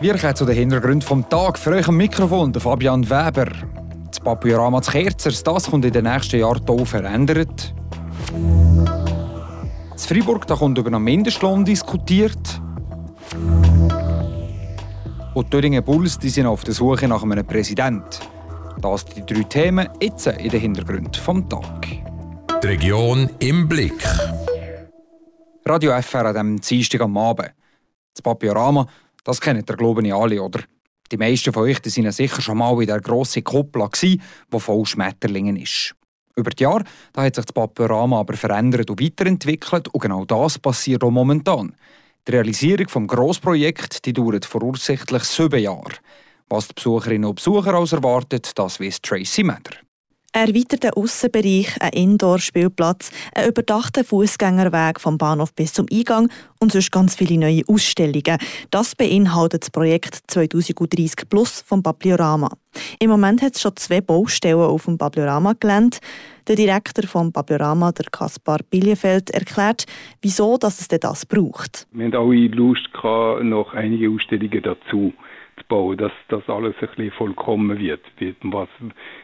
Wir kommen zu den Hintergründen vom Tag. Für euch am Mikrofon der Fabian Weber. Das Papierama des Kerzers, das kommt in den nächsten Jahren hier verändert. In Freiburg da kommt über einen Mindestlohn diskutiert. Und die Thüringen Bulls die sind auf der Suche nach einem Präsident. Das sind die drei Themen jetzt in den Hintergründen vom Tag. Die Region im Blick. Radio FR an diesem Dienstag am Abend. Das Papiorama, das kennen ihr glaube ich alle, oder? Die meisten von euch waren sicher schon mal in der grossen Kuppel, die voll Schmetterlingen ist. Über die Jahre da hat sich das Papiorama aber verändert und weiterentwickelt und genau das passiert auch momentan. Die Realisierung des Grossprojekts die dauert voraussichtlich sieben Jahre. Was die Besucherinnen und Besucher als erwartet, das weiß Tracy Meder. Ein erweiterter Aussenbereich, ein Indoor-Spielplatz, ein überdachter Fußgängerweg vom Bahnhof bis zum Eingang und sonst ganz viele neue Ausstellungen. Das beinhaltet das Projekt 2030 Plus vom Papiorama. Im Moment hat es schon zwei Baustellen auf dem Papiorama gelernt. Der Direktor vom Papiorama, der Kaspar Bielefeld, erklärt, wieso dass es das braucht. Wir haben alle Lust gehabt, noch einige Ausstellungen dazu aufbauen, dass das alles ein bisschen vollkommen wird, was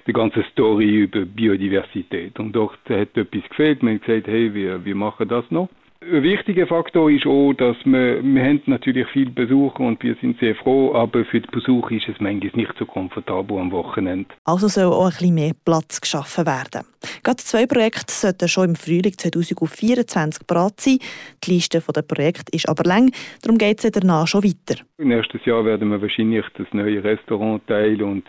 die ganze Story über Biodiversität. Und dort hat etwas gefehlt. Man hat gesagt, hey, wir, wir machen das noch. Ein wichtiger Faktor ist auch, dass wir, wir haben natürlich viele Besucher und wir sind sehr froh, aber für die Besucher ist es manchmal nicht so komfortabel am Wochenende. Also soll auch ein bisschen mehr Platz geschaffen werden. Gerade zwei Projekte sollten schon im Frühling 2024 bereit sein. Die Liste der Projekte ist aber lang, darum geht es danach schon weiter. Im nächsten Jahr werden wir wahrscheinlich das neue Restaurant teilen und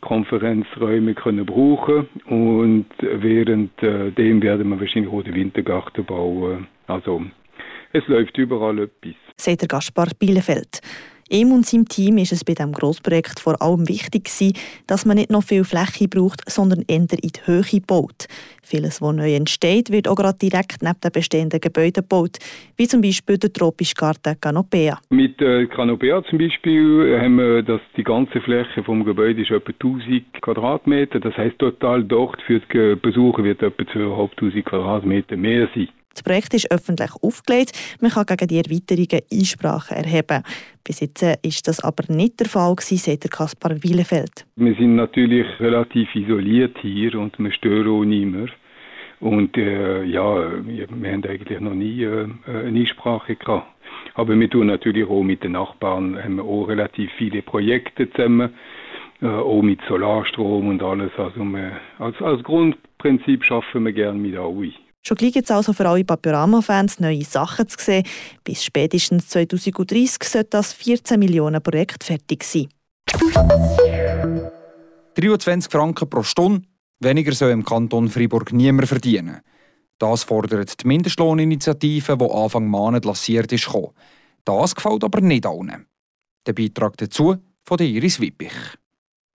Konferenzräume können brauchen und während äh, dem werden wir wahrscheinlich auch den Wintergarten bauen. Also es läuft überall etwas. Sagt der Gaspar Bielefeld. Ihm und seinem Team ist es bei diesem Grossprojekt vor allem wichtig gewesen, dass man nicht noch viel Fläche braucht, sondern eher in die Höhe baut. Vieles, was neu entsteht, wird auch gerade direkt neben den bestehenden Gebäuden gebaut, wie zum Beispiel der tropische Garten Canopea. Mit äh, Canopea zum Beispiel haben wir, dass die ganze Fläche vom Gebäude ist etwa 1000 Quadratmeter. Das heißt total dort für die Besucher wird etwa 2500 Quadratmeter mehr sein. Das Projekt ist öffentlich aufgelegt. Man kann gegen die Erweiterungen Einsprachen erheben. Bis jetzt war das aber nicht der Fall, sagt der Kaspar Wielefeld. Wir sind natürlich relativ isoliert hier und wir stören auch niemand. Und äh, ja, wir, haben eigentlich noch nie äh, eine Einsprache gehabt. Aber wir tun natürlich auch mit den Nachbarn haben wir auch relativ viele Projekte zusammen, äh, auch mit Solarstrom und alles. Also wir, als, als Grundprinzip schaffen wir gerne mit allen. Schon gleich gibt es also für alle Papiorama-Fans neue Sachen zu sehen. Bis spätestens 2030 sollte das 14 Millionen Projekt fertig sein. 23 Franken pro Stunde, weniger soll im Kanton Freiburg niemand verdienen. Das fordert die Mindestlohninitiative, die Anfang Monat lanciert ist. Das gefällt aber nicht allen. Der Beitrag dazu von Iris Wippich.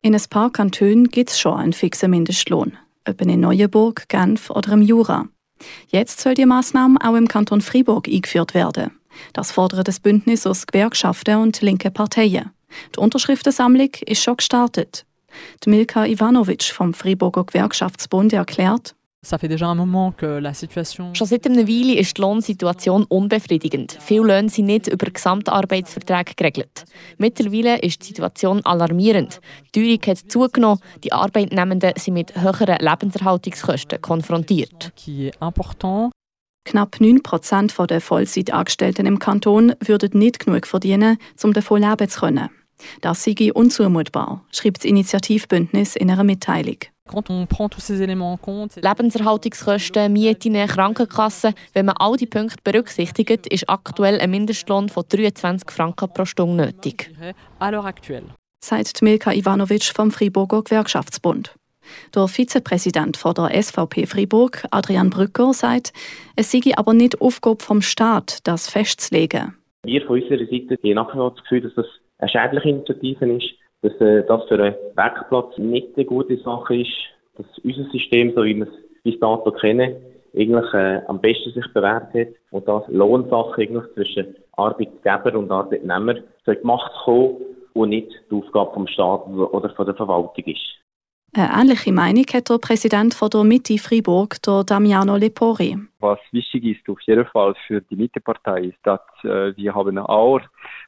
In ein paar Kantonen gibt es schon einen fixen Mindestlohn, etwa in Neuenburg, Genf oder im Jura. Jetzt soll die Maßnahme auch im Kanton Fribourg eingeführt werden. Das fordert das Bündnis aus Gewerkschaften und linke Parteien. Die Unterschriftensammlung ist schon gestartet. Die Milka Ivanovic vom Friburger Gewerkschaftsbund erklärt, Schon seit einer Weile ist die Lohnsituation unbefriedigend. Viele Löhne sind nicht über Gesamtarbeitsverträge geregelt. Mittlerweile ist die Situation alarmierend. Die Teuerung hat zugenommen, die Arbeitnehmenden sind mit höheren Lebenserhaltungskosten konfrontiert. Knapp 9 Prozent der Vollzeitangestellten im Kanton würden nicht genug verdienen, um davon leben zu können. Das sei unzumutbar, schreibt das Initiativbündnis in einer Mitteilung. Lebenserhaltungskosten, Mieten, Krankenkassen, wenn man all die Punkte berücksichtigt, ist aktuell ein Mindestlohn von 23 Franken pro Stunde nötig. Sagt Milka Ivanovic vom Friburger Gewerkschaftsbund. Der Vizepräsident von der SVP Fribourg, Adrian Brücker, sagt, es sei aber nicht Aufgabe vom Staat, das festzulegen. Wir von unserer Seite haben nachher das Gefühl, dass das eine schädliche Initiative ist, dass äh, das für einen Werkplatz nicht eine gute Sache ist, dass unser System, so wie wir es bis dato kennen, eigentlich äh, am besten sich bewährt hat und dass Lohnsache eigentlich zwischen Arbeitgeber und Arbeitnehmer soll gemacht kommen und nicht die Aufgabe vom Staat oder von der Verwaltung ist. Eine ähnliche Meinung hat der Präsident von der Mitte Freiburg, der Damiano Lepori. Was wichtig ist auf jeden Fall für die Mittepartei ist, dass äh, wir haben auch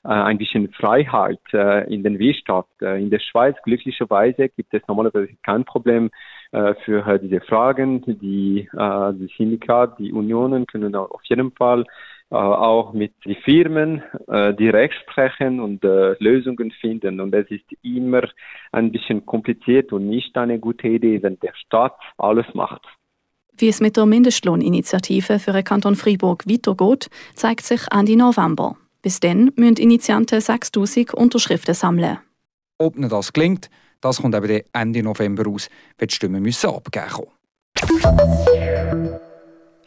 äh, ein bisschen Freiheit äh, in den Wirtschaft. Äh, in der Schweiz glücklicherweise gibt es normalerweise kein Problem äh, für äh, diese Fragen. Die, die Syndikat, die Unionen können auf jeden Fall auch mit den Firmen äh, direkt sprechen und äh, Lösungen finden. Und es ist immer ein bisschen kompliziert und nicht eine gute Idee, wenn der Staat alles macht. Wie es mit der Mindestlohninitiative für den Kanton Freiburg weitergeht, zeigt sich Ende November. Bis dann müssen Initianten 6000 Unterschriften sammeln. Ob ihnen das gelingt, das kommt eben Ende November raus, wenn die Stimmen müssen abgeben müssen.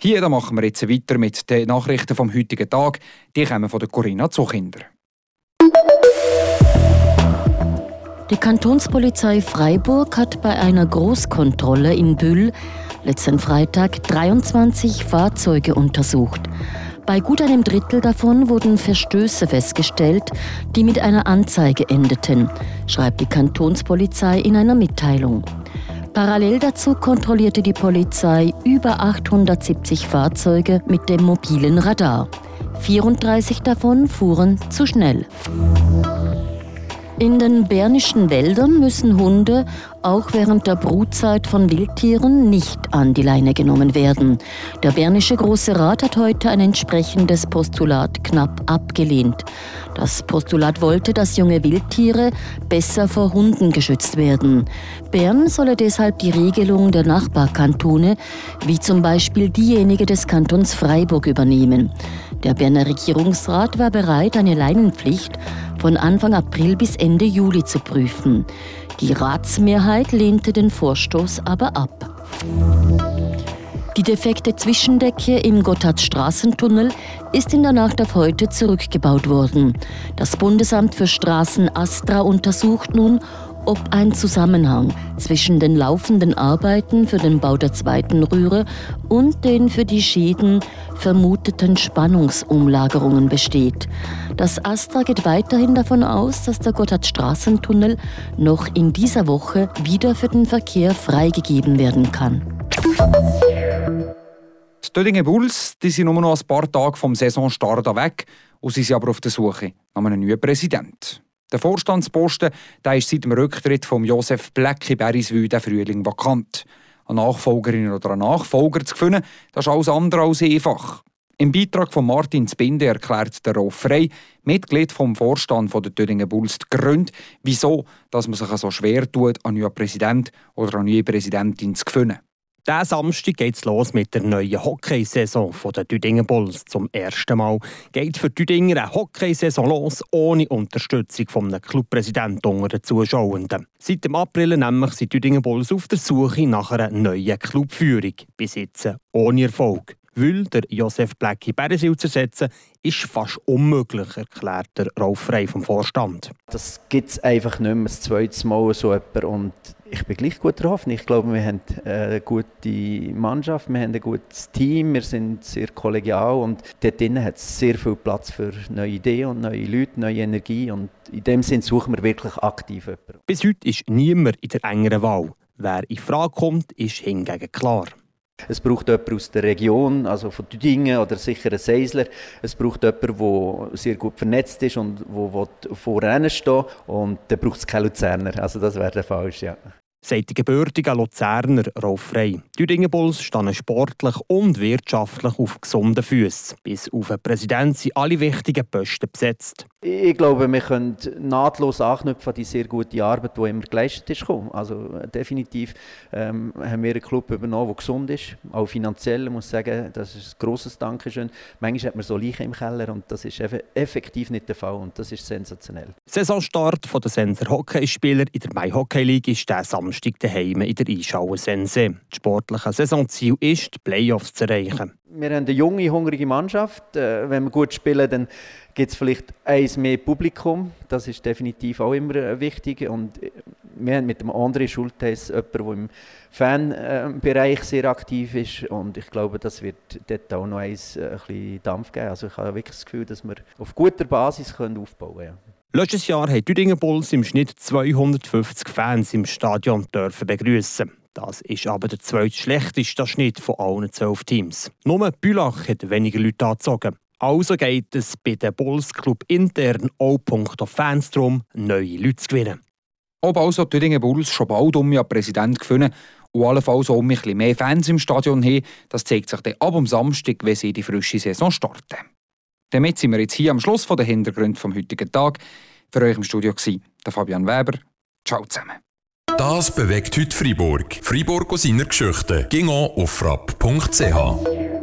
Hier da machen wir jetzt weiter mit den Nachrichten vom heutigen Tag. Die kommen von der Corinna Zuchinder. Die Kantonspolizei Freiburg hat bei einer Großkontrolle in Bühl letzten Freitag 23 Fahrzeuge untersucht. Bei gut einem Drittel davon wurden Verstöße festgestellt, die mit einer Anzeige endeten, schreibt die Kantonspolizei in einer Mitteilung. Parallel dazu kontrollierte die Polizei über 870 Fahrzeuge mit dem mobilen Radar. 34 davon fuhren zu schnell. In den bernischen Wäldern müssen Hunde auch während der Brutzeit von Wildtieren nicht an die Leine genommen werden. Der Bernische Große Rat hat heute ein entsprechendes Postulat knapp abgelehnt. Das Postulat wollte, dass junge Wildtiere besser vor Hunden geschützt werden. Bern solle deshalb die Regelung der Nachbarkantone, wie zum Beispiel diejenige des Kantons Freiburg, übernehmen. Der Berner Regierungsrat war bereit, eine Leinenpflicht von Anfang April bis Ende Juli zu prüfen. Die Ratsmehrheit lehnte den Vorstoß aber ab. Die defekte Zwischendecke im Gotthardstraßentunnel ist in der Nacht auf heute zurückgebaut worden. Das Bundesamt für Straßen Astra untersucht nun, ob ein Zusammenhang zwischen den laufenden Arbeiten für den Bau der zweiten Röhre und den für die Schäden vermuteten Spannungsumlagerungen besteht. Das Astra geht weiterhin davon aus, dass der Gotthardstraßentunnel noch in dieser Woche wieder für den Verkehr freigegeben werden kann. Die Dödingen Bulls die sind nur noch ein paar Tage vom Saisonstart weg und sie sind aber auf der Suche nach einem neuen Präsidenten. Der Vorstandsposten der ist seit dem Rücktritt von Josef Bleck in Beriswil der Frühling vakant. Eine Nachfolgerin oder einen Nachfolger zu finden, das ist alles andere als einfach. Im Beitrag von Martin Zbinde erklärt der Rolf Frey, Mitglied vom Vorstand der Tüdingen Bulls, die Gründe, wieso dass man sich so schwer tut, einen neuen Präsident oder eine neue Präsidentin zu finden. Diesen Samstag geht es los mit der neuen Hockeysaison der Düdingen Bulls. Zum ersten Mal geht für Düdinger eine Hockeysaison los, ohne Unterstützung vom Clubpräsidenten unter den Zuschauenden. Seit dem April nämlich sind Düdingen Bulls auf der Suche nach einer neuen Clubführung. Bis jetzt ohne Erfolg. Weil der Josef Blecki Beresil zu ersetzen, ist fast unmöglich, erklärt der Rolf Frey vom Vorstand. Das gibt es einfach nicht mehr das zweite Mal so jemand. Und ich bin gleich gut drauf. Ich glaube, wir haben eine gute Mannschaft, wir haben ein gutes Team, wir sind sehr kollegial und dort drinnen hat es sehr viel Platz für neue Ideen und neue Leute, neue Energie und in dem Sinne suchen wir wirklich aktiv jemanden. Bis heute ist niemand in der engeren Wahl. Wer in Frage kommt, ist hingegen klar. Es braucht jemanden aus der Region, also von Düdingen oder sicher ein Seisler. Es braucht jemanden, der sehr gut vernetzt ist und der vorne stehen Und dann braucht es keine Luzerner. Also das wäre der falsch, ja sagt der gebürtige Luzerner Rolf Frey. Die Dingenbulls stehen sportlich und wirtschaftlich auf gesunden Füßen. Bis auf den Präsident sind alle wichtigen Posten besetzt. Ich glaube, wir können nahtlos anknüpfen an die sehr gute Arbeit, die immer geleistet ist. Also definitiv ähm, haben wir einen Club übernommen, der gesund ist, auch finanziell. Ich muss sagen, das ist ein grosses Dankeschön. Manchmal hat man so Leichen im Keller und das ist effektiv nicht der Fall und das ist sensationell. Saisonstart der Senser Hockeyspieler in der Mai Hockey League ist der Samstag daheim in der Einschauer Sense. Das sportliche Saisonziel ist, die Playoffs zu erreichen. Wir haben eine junge, hungrige Mannschaft. Äh, wenn wir gut spielen, dann gibt es vielleicht eins mehr Publikum. Das ist definitiv auch immer äh, wichtig. Und äh, wir haben mit dem André Schultes jemanden, der im Fanbereich sehr aktiv ist. Und ich glaube, das wird dort auch noch eins, ein bisschen Dampf geben. Also ich habe wirklich das Gefühl, dass wir auf guter Basis aufbauen können. Ja. Letztes Jahr haben Düdingen Bulls im Schnitt 250 Fans im Stadion dürfen begrüßen. Das ist aber der zweitschlechteste Schnitt von allen zwölf Teams. Nur Bülach hat weniger Leute angezogen. Also geht es bei den Bulls Club intern auch Punkt auf Fans darum, neue Leute zu gewinnen. Ob also die Thüringen Bulls schon bald um ja Präsident gewinnen und allenfalls auch ein bisschen mehr Fans im Stadion haben, das zeigt sich dann ab am Samstag, wenn sie die frische Saison starten. Damit sind wir jetzt hier am Schluss von der Hintergrund vom heutigen Tag. Für euch im Studio war der Fabian Weber. Ciao zusammen. Das bewegt heute Freiburg. Freiburg aus seiner Geschichte. Ging auf frapp.ch.